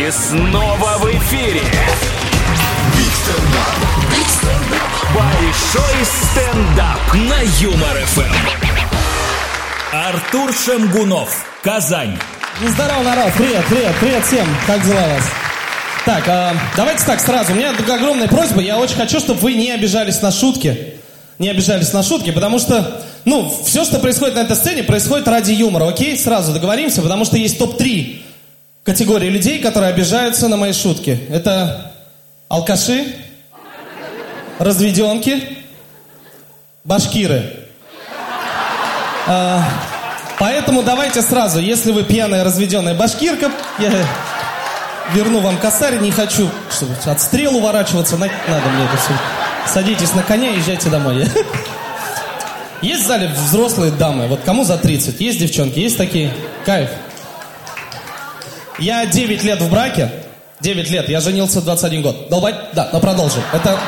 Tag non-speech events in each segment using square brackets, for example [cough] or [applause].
И снова в эфире. Большой стендап на Юмор ФМ. Артур Шамгунов, Казань. Ну, здорово, народ. Привет, привет, привет всем. Как дела вас? Так, а, давайте так сразу. У меня огромная просьба. Я очень хочу, чтобы вы не обижались на шутки. Не обижались на шутки, потому что, ну, все, что происходит на этой сцене, происходит ради юмора, окей? Сразу договоримся, потому что есть топ-3 категории людей, которые обижаются на мои шутки. Это алкаши, разведенки, башкиры. А, поэтому давайте сразу, если вы пьяная разведенная башкирка, я верну вам косарь, не хочу чтобы от стрел уворачиваться, на... надо мне это все. Садитесь на коня и езжайте домой. [laughs] Есть в зале взрослые дамы, вот кому за 30? Есть девчонки, есть такие? Кайф. Я 9 лет в браке, 9 лет, я женился в 21 год. Долбать? Да, но продолжим. Это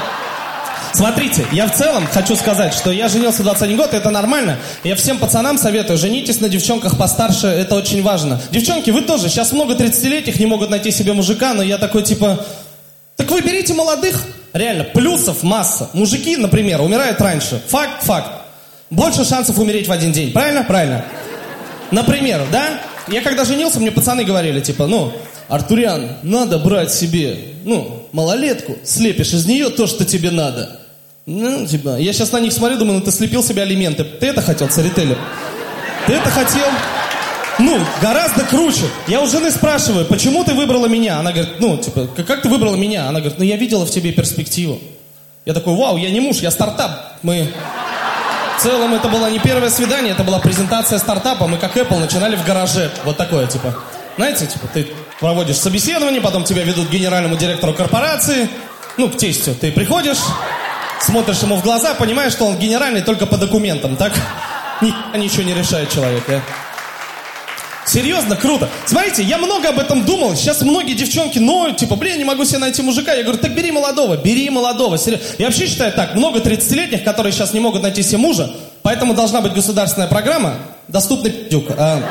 Смотрите, я в целом хочу сказать, что я женился в 21 год, это нормально. Я всем пацанам советую, женитесь на девчонках постарше, это очень важно. Девчонки, вы тоже, сейчас много 30-летних не могут найти себе мужика, но я такой типа, так вы берите молодых. Реально, плюсов масса. Мужики, например, умирают раньше. Факт, факт. Больше шансов умереть в один день. Правильно? Правильно. Например, да? Я когда женился, мне пацаны говорили, типа, ну, Артурян, надо брать себе, ну, малолетку, слепишь из нее то, что тебе надо. Ну, типа, я сейчас на них смотрю, думаю, ну ты слепил себе алименты. Ты это хотел, царителю? Ты это хотел? Ну, гораздо круче. Я у жены спрашиваю, почему ты выбрала меня? Она говорит, ну, типа, как ты выбрала меня? Она говорит, ну, я видела в тебе перспективу. Я такой, вау, я не муж, я стартап. Мы... В целом, это было не первое свидание, это была презентация стартапа. Мы, как Apple, начинали в гараже. Вот такое, типа. Знаете, типа, ты проводишь собеседование, потом тебя ведут к генеральному директору корпорации, ну, к тестю. Ты приходишь, смотришь ему в глаза, понимаешь, что он генеральный только по документам, так? Ни, ничего не решает человек, а? Серьезно, круто. Смотрите, я много об этом думал. Сейчас многие девчонки ноют, типа, блин, не могу себе найти мужика. Я говорю, так бери молодого, бери молодого. Серьезно. Я вообще считаю так, много 30-летних, которые сейчас не могут найти себе мужа, поэтому должна быть государственная программа «Доступный пи***юк». А,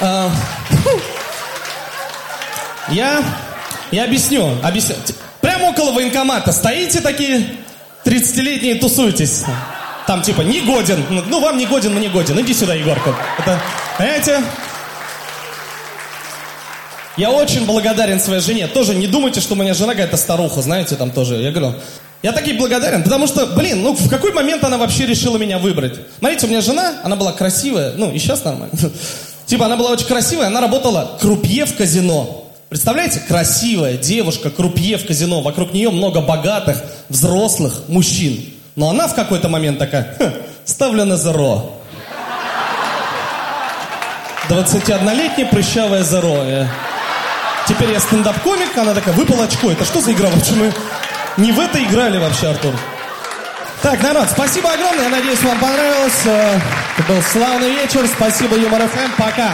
а, я, я объясню, объясню. Прямо около военкомата стоите такие 30-летние, тусуйтесь. Там типа не годен. Ну, вам не годен, мне годен. Иди сюда, Егорка. Это, понимаете? Я очень благодарен своей жене. Тоже не думайте, что у меня жена какая-то старуха, знаете, там тоже. Я говорю, я таки благодарен, потому что, блин, ну в какой момент она вообще решила меня выбрать? Смотрите, у меня жена, она была красивая, ну и сейчас нормально. [laughs] Типа она была очень красивая, она работала крупье в казино. Представляете, красивая девушка, крупье в казино, вокруг нее много богатых, взрослых мужчин. Но она в какой-то момент такая, «Хм, ставлю на зеро. 21-летняя прыщавая зеро. Э. Теперь я стендап-комик, она такая, выпал очко. Это что за игра? вообще мы не в это играли вообще, Артур. Так, народ, спасибо огромное. Я надеюсь, вам понравилось. Э, это был славный вечер. Спасибо, Юмор ФМ. Пока.